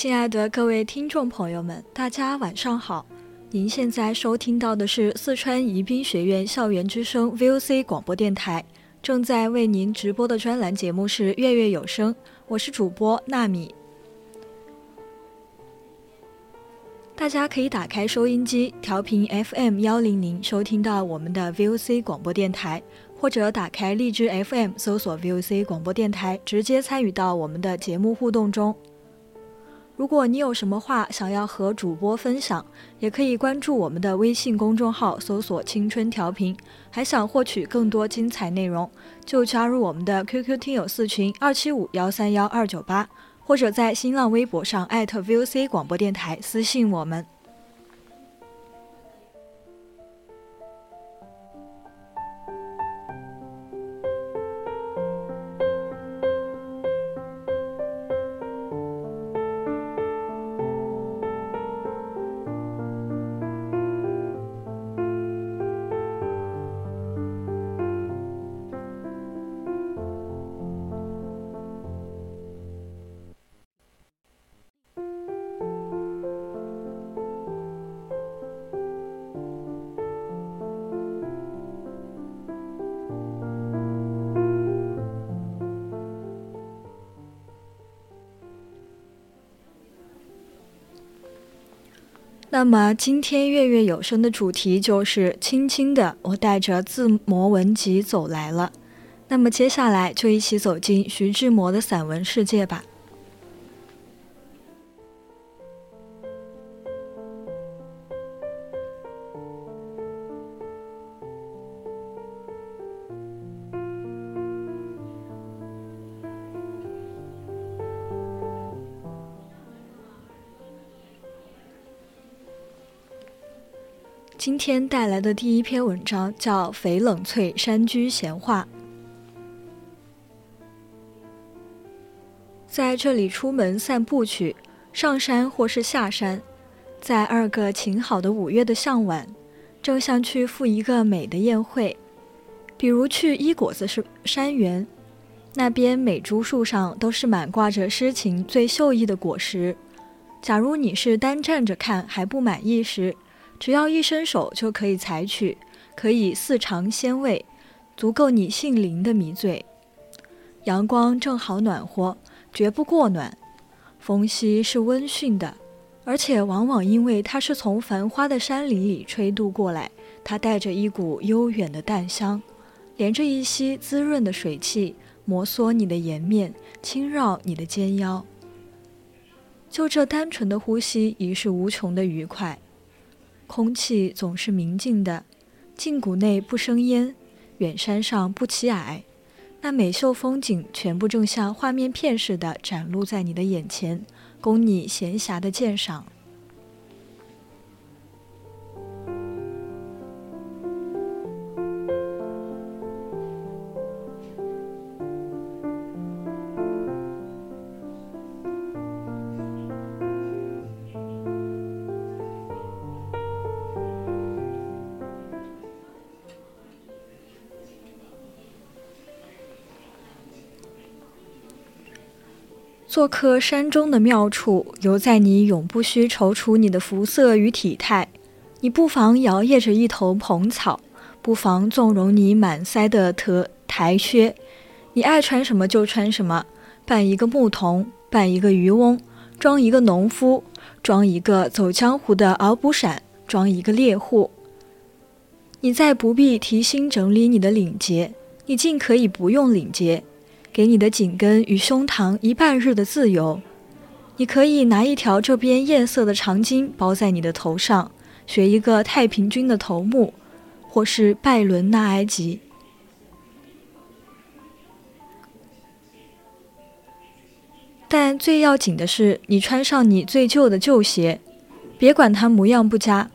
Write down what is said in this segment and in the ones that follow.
亲爱的各位听众朋友们，大家晚上好！您现在收听到的是四川宜宾学院校园之声 VOC 广播电台，正在为您直播的专栏节目是《月月有声》，我是主播纳米。大家可以打开收音机，调频 FM 幺零零，收听到我们的 VOC 广播电台，或者打开荔枝 FM，搜索 VOC 广播电台，直接参与到我们的节目互动中。如果你有什么话想要和主播分享，也可以关注我们的微信公众号，搜索“青春调频”。还想获取更多精彩内容，就加入我们的 QQ 听友四群二七五幺三幺二九八，或者在新浪微博上艾特 VOC 广播电台私信我们。那么今天月月有声的主题就是轻轻的，我带着自魔文集走来了。那么接下来就一起走进徐志摩的散文世界吧。今天带来的第一篇文章叫《翡冷翠山居闲话》。在这里出门散步去，上山或是下山，在二个晴好的五月的向晚，正像去赴一个美的宴会，比如去一果子是山园，那边每株树上都是满挂着诗情最秀逸的果实。假如你是单站着看还不满意时，只要一伸手就可以采取，可以似尝鲜味，足够你性灵的迷醉。阳光正好暖和，绝不过暖；风息是温驯的，而且往往因为它是从繁花的山林里吹渡过来，它带着一股悠远的淡香，连着一吸滋润的水汽，摩挲你的颜面，轻绕你的肩腰。就这单纯的呼吸，已是无穷的愉快。空气总是明净的，近谷内不生烟，远山上不起矮，那美秀风景全部正像画面片似的展露在你的眼前，供你闲暇的鉴赏。做客山中的妙处，犹在你永不需踌躇你的肤色与体态。你不妨摇曳着一头蓬草，不妨纵容你满腮的驼台靴。你爱穿什么就穿什么，扮一个牧童，扮一个渔翁，装一个农夫，装一个走江湖的敖补闪，装一个猎户。你再不必提心整理你的领结，你尽可以不用领结，给你的颈根与胸膛一半日的自由。你可以拿一条这边艳色的长巾包在你的头上。学一个太平军的头目，或是拜伦纳埃及。但最要紧的是，你穿上你最旧的旧鞋，别管它模样不佳，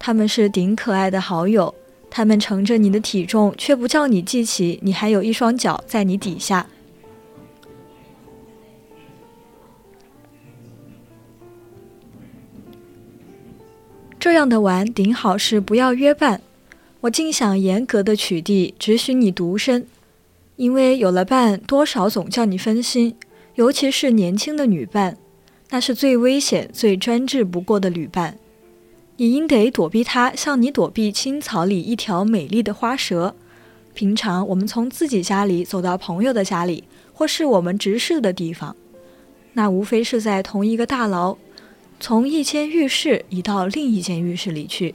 他们是顶可爱的好友，他们乘着你的体重，却不叫你记起你还有一双脚在你底下。这样的玩顶好是不要约伴，我竟想严格的取缔，只许你独身，因为有了伴，多少总叫你分心，尤其是年轻的女伴，那是最危险、最专制不过的旅伴，你应得躲避她，像你躲避青草里一条美丽的花蛇。平常我们从自己家里走到朋友的家里，或是我们直视的地方，那无非是在同一个大牢。从一间浴室移到另一间浴室里去，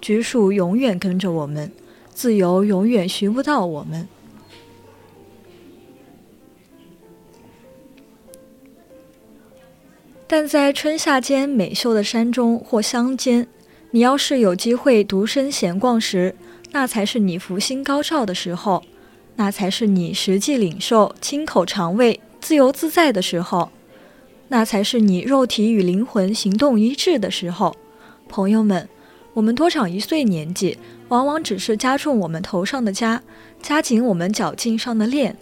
拘束永远跟着我们，自由永远寻不到我们。但在春夏间美秀的山中或乡间，你要是有机会独身闲逛时，那才是你福星高照的时候，那才是你实际领受、亲口尝味、自由自在的时候。那才是你肉体与灵魂行动一致的时候，朋友们，我们多长一岁年纪，往往只是加重我们头上的枷，加紧我们脚颈上的链。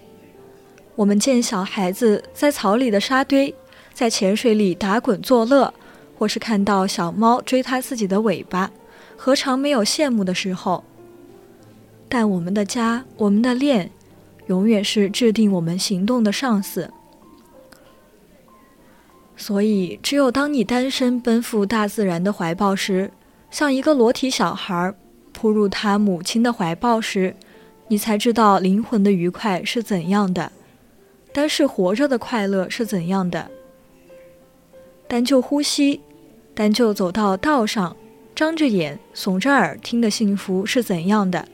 我们见小孩子在草里的沙堆，在浅水里打滚作乐，或是看到小猫追它自己的尾巴，何尝没有羡慕的时候？但我们的家，我们的链，永远是制定我们行动的上司。所以，只有当你单身奔赴大自然的怀抱时，像一个裸体小孩扑入他母亲的怀抱时，你才知道灵魂的愉快是怎样的，单是活着的快乐是怎样的。单就呼吸，单就走到道上，张着眼、耸着耳听的幸福是怎样的。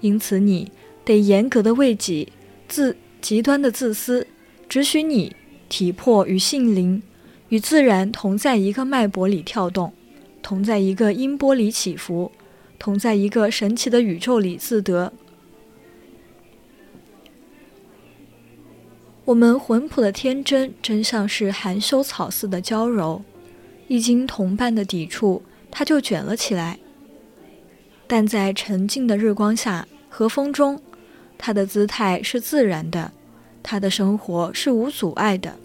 因此，你得严格的为己，自极端的自私，只许你。体魄与性灵与自然同在一个脉搏里跳动，同在一个音波里起伏，同在一个神奇的宇宙里自得。我们魂魄的天真，真像是含羞草似的娇柔，一经同伴的抵触，它就卷了起来。但在沉静的日光下，和风中，它的姿态是自然的。他的生活是无阻碍的。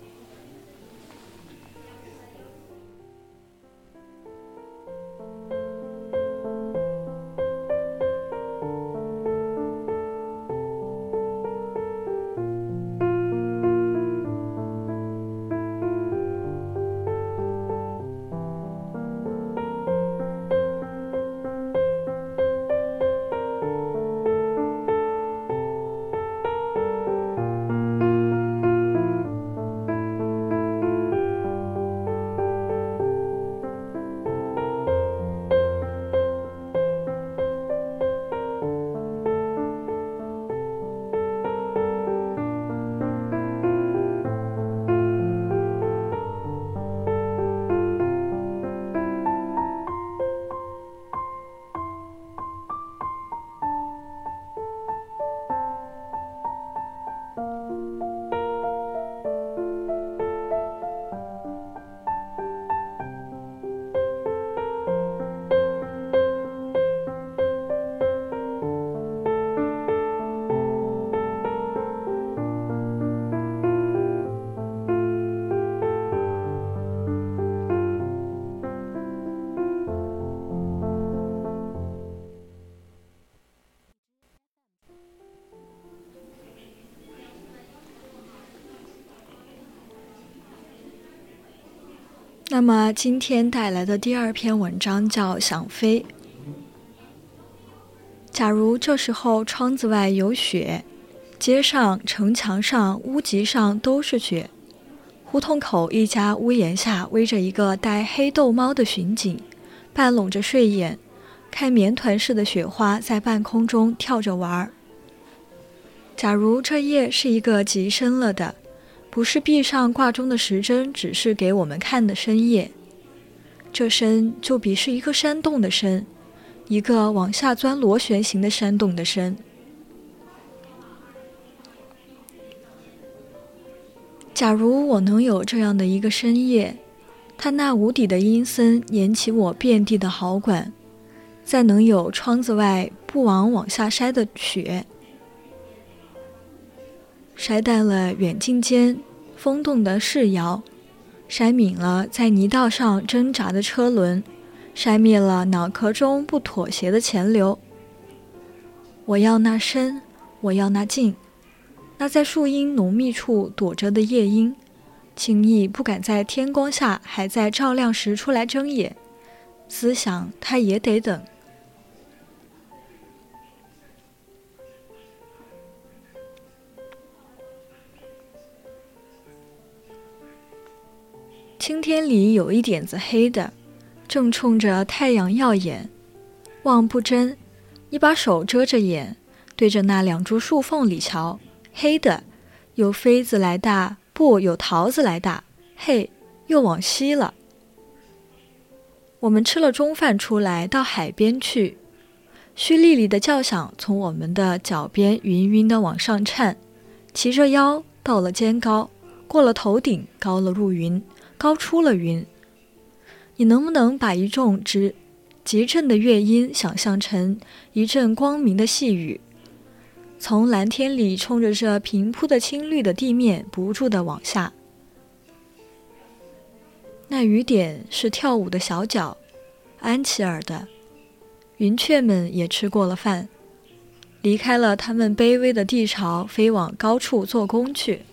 那么今天带来的第二篇文章叫《想飞》。假如这时候窗子外有雪，街上、城墙上、屋脊上都是雪，胡同口一家屋檐下围着一个戴黑豆猫的巡警，半拢着睡眼，看棉团似的雪花在半空中跳着玩儿。假如这夜是一个极深了的。不是壁上挂钟的时针指示给我们看的深夜，这深就比是一个山洞的深，一个往下钻螺旋形的山洞的深。假如我能有这样的一个深夜，它那无底的阴森引起我遍地的好管，再能有窗子外不往往下筛的雪。筛淡了远近间风动的势摇，筛泯了在泥道上挣扎的车轮，筛灭了脑壳中不妥协的潜流。我要那深，我要那静，那在树荫浓密处躲着的夜莺，轻易不敢在天光下还在照亮时出来睁眼。思想，它也得等。青天里有一点子黑的，正冲着太阳耀眼。望不真，一把手遮着眼，对着那两株树缝里瞧。黑的，有妃子来大，不有桃子来大。嘿，又往西了。我们吃了中饭出来，到海边去。虚沥沥的叫响从我们的脚边云云的往上颤，齐着腰到了肩高，过了头顶，高了入云。高出了云，你能不能把一众直极震的乐音想象成一阵光明的细雨，从蓝天里冲着这平铺的青绿的地面不住的往下？那雨点是跳舞的小脚，安琪儿的。云雀们也吃过了饭，离开了他们卑微的地巢，飞往高处做工去。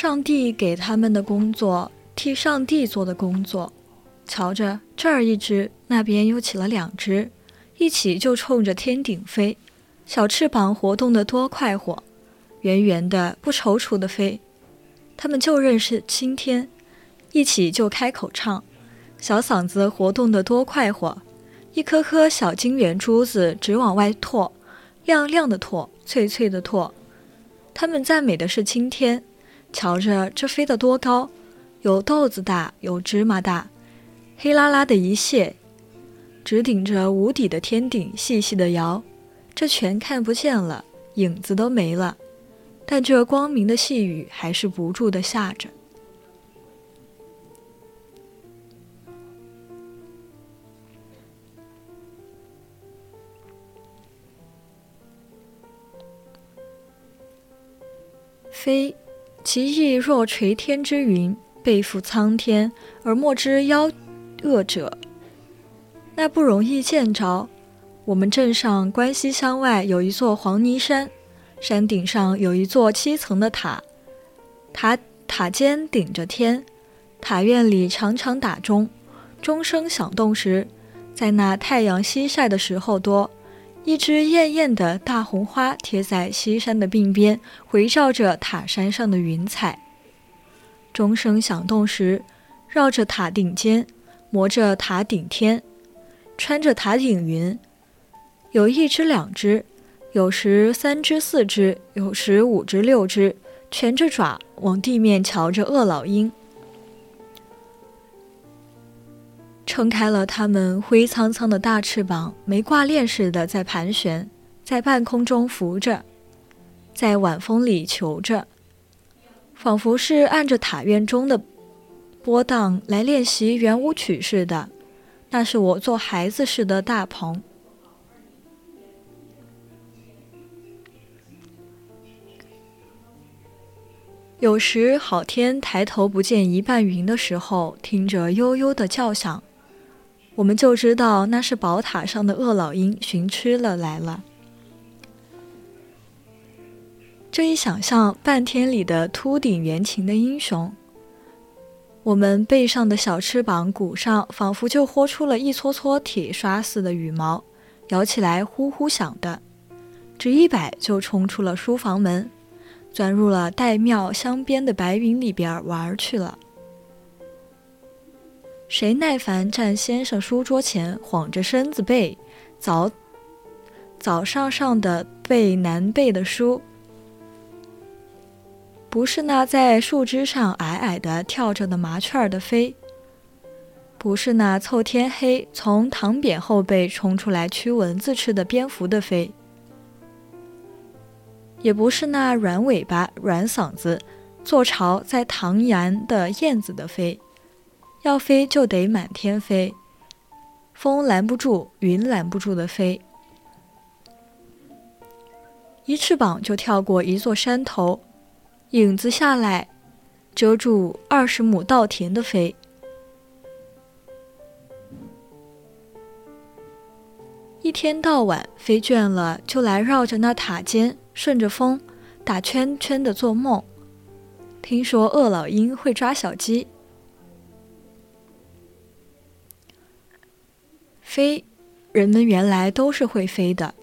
上帝给他们的工作，替上帝做的工作。瞧着，这儿一只，那边又起了两只，一起就冲着天顶飞，小翅膀活动得多快活，圆圆的，不踌躇的飞。他们就认识青天，一起就开口唱，小嗓子活动得多快活，一颗颗小金圆珠子直往外拓，亮亮的拓，脆脆的拓。他们赞美的是青天。瞧着这飞得多高，有豆子大，有芝麻大，黑拉拉的一屑，直顶着无底的天顶细细的摇，这全看不见了，影子都没了，但这光明的细雨还是不住的下着。飞。其意若垂天之云，背负苍天而莫之夭恶者，那不容易见着。我们镇上关西乡外有一座黄泥山，山顶上有一座七层的塔，塔塔尖顶着天，塔院里常常打钟，钟声响动时，在那太阳西晒的时候多。一只艳艳的大红花贴在西山的鬓边，回照着塔山上的云彩。钟声响动时，绕着塔顶尖，磨着塔顶天。穿着塔顶云，有一只两只，有时三只四只，有时五只六只，蜷着爪往地面瞧着恶老鹰，撑开了它们灰苍苍的大翅膀，没挂链似的在盘旋，在半空中浮着，在晚风里求着，仿佛是按着塔院中的。波荡来练习圆舞曲似的，那是我做孩子时的大鹏。有时好天抬头不见一半云的时候，听着悠悠的叫响，我们就知道那是宝塔上的恶老鹰寻吃了来了。这一想象，半天里的秃顶圆情的英雄。我们背上的小翅膀骨上，仿佛就豁出了一撮撮铁刷似的羽毛，摇起来呼呼响的，只一摆就冲出了书房门，钻入了带妙香边的白云里边玩去了。谁耐烦站先生书桌前，晃着身子背早早上上的背难背的书？不是那在树枝上矮矮的跳着的麻雀儿的飞，不是那凑天黑从堂匾后背冲出来驱蚊子吃的蝙蝠的飞，也不是那软尾巴软嗓子坐巢在唐檐的燕子的飞，要飞就得满天飞，风拦不住，云拦不住的飞，一翅膀就跳过一座山头。影子下来，遮住二十亩稻田的飞。一天到晚飞倦了，就来绕着那塔尖，顺着风打圈圈的做梦。听说恶老鹰会抓小鸡，飞，人们原来都是会飞的，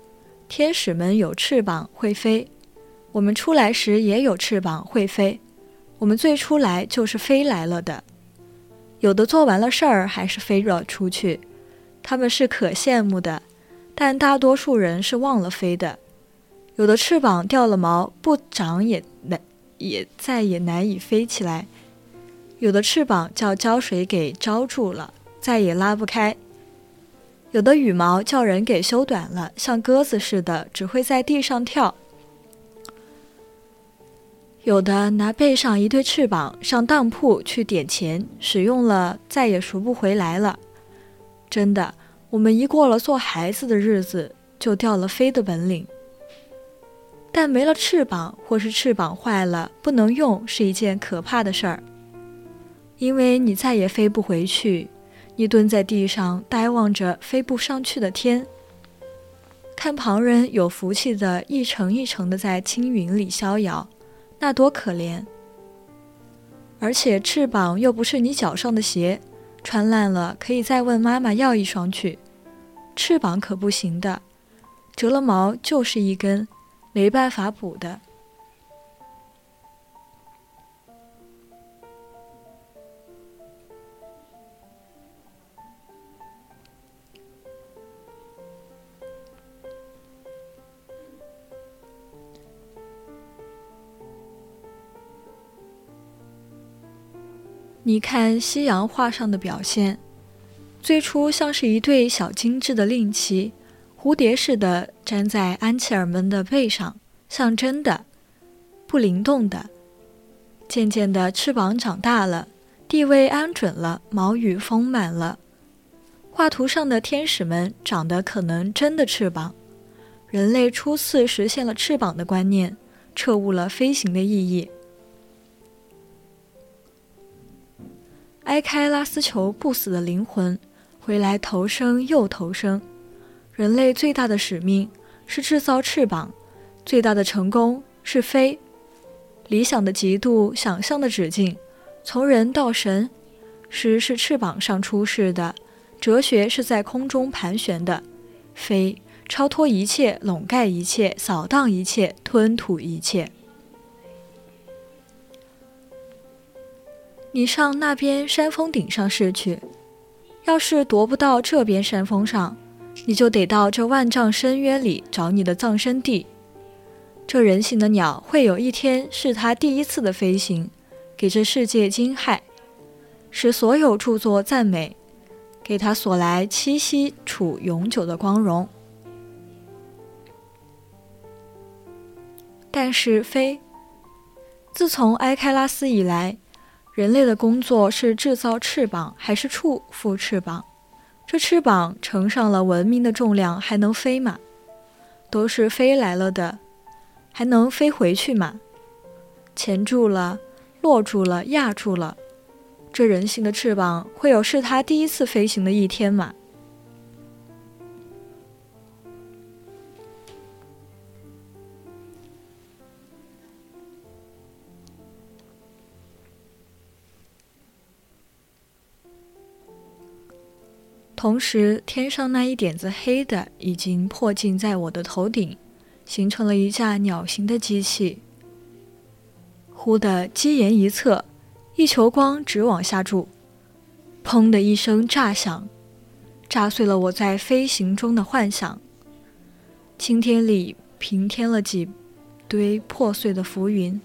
天使们有翅膀会飞。我们出来时也有翅膀会飞，我们最初来就是飞来了的。有的做完了事儿还是飞了出去，他们是可羡慕的，但大多数人是忘了飞的。有的翅膀掉了毛，不长也难，也再也难以飞起来；有的翅膀叫胶水给招住了，再也拉不开；有的羽毛叫人给修短了，像鸽子似的，只会在地上跳。有的拿背上一对翅膀上当铺去点钱，使用了再也赎不回来了。真的，我们一过了做孩子的日子，就掉了飞的本领。但没了翅膀，或是翅膀坏了不能用，是一件可怕的事儿，因为你再也飞不回去。你蹲在地上呆望着飞不上去的天，看旁人有福气的一层一层的在青云里逍遥。那多可怜！而且翅膀又不是你脚上的鞋，穿烂了可以再问妈妈要一双去。翅膀可不行的，折了毛就是一根，没办法补的。你看西洋画上的表现，最初像是一对小精致的令旗，蝴蝶似的粘在安琪儿们的背上，像真的，不灵动的。渐渐的，翅膀长大了，地位安准了，毛羽丰满了。画图上的天使们长得可能真的翅膀。人类初次实现了翅膀的观念，彻悟了飞行的意义。埃开拉斯球不死的灵魂，回来投生又投生。人类最大的使命是制造翅膀，最大的成功是飞。理想的极度，想象的止境，从人到神。诗是翅膀上出世的，哲学是在空中盘旋的。飞，超脱一切，笼盖一切，扫荡一切，吞吐一切。你上那边山峰顶上试去，要是夺不到这边山峰上，你就得到这万丈深渊里找你的葬身地。这人形的鸟会有一天是它第一次的飞行，给这世界惊骇，使所有著作赞美，给它所来栖息处永久的光荣。但是飞，自从埃开拉斯以来。人类的工作是制造翅膀还是触缚翅膀？这翅膀乘上了文明的重量，还能飞吗？都是飞来了的，还能飞回去吗？钳住了，落住了，压住了，这人形的翅膀会有是它第一次飞行的一天吗？同时，天上那一点子黑的已经迫近在我的头顶，形成了一架鸟形的机器。忽的机沿一侧，一球光直往下注，砰的一声炸响，炸碎了我在飞行中的幻想。青天里平添了几堆破碎的浮云。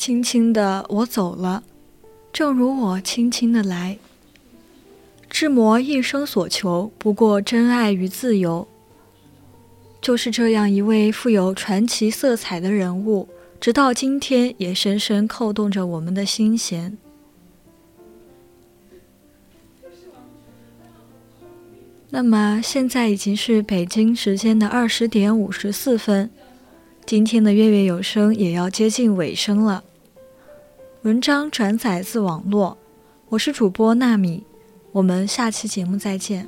轻轻的，我走了，正如我轻轻的来。志摩一生所求，不过真爱与自由。就是这样一位富有传奇色彩的人物，直到今天也深深扣动着我们的心弦。那么，现在已经是北京时间的二十点五十四分，今天的月月有声也要接近尾声了。文章转载自网络，我是主播纳米，我们下期节目再见。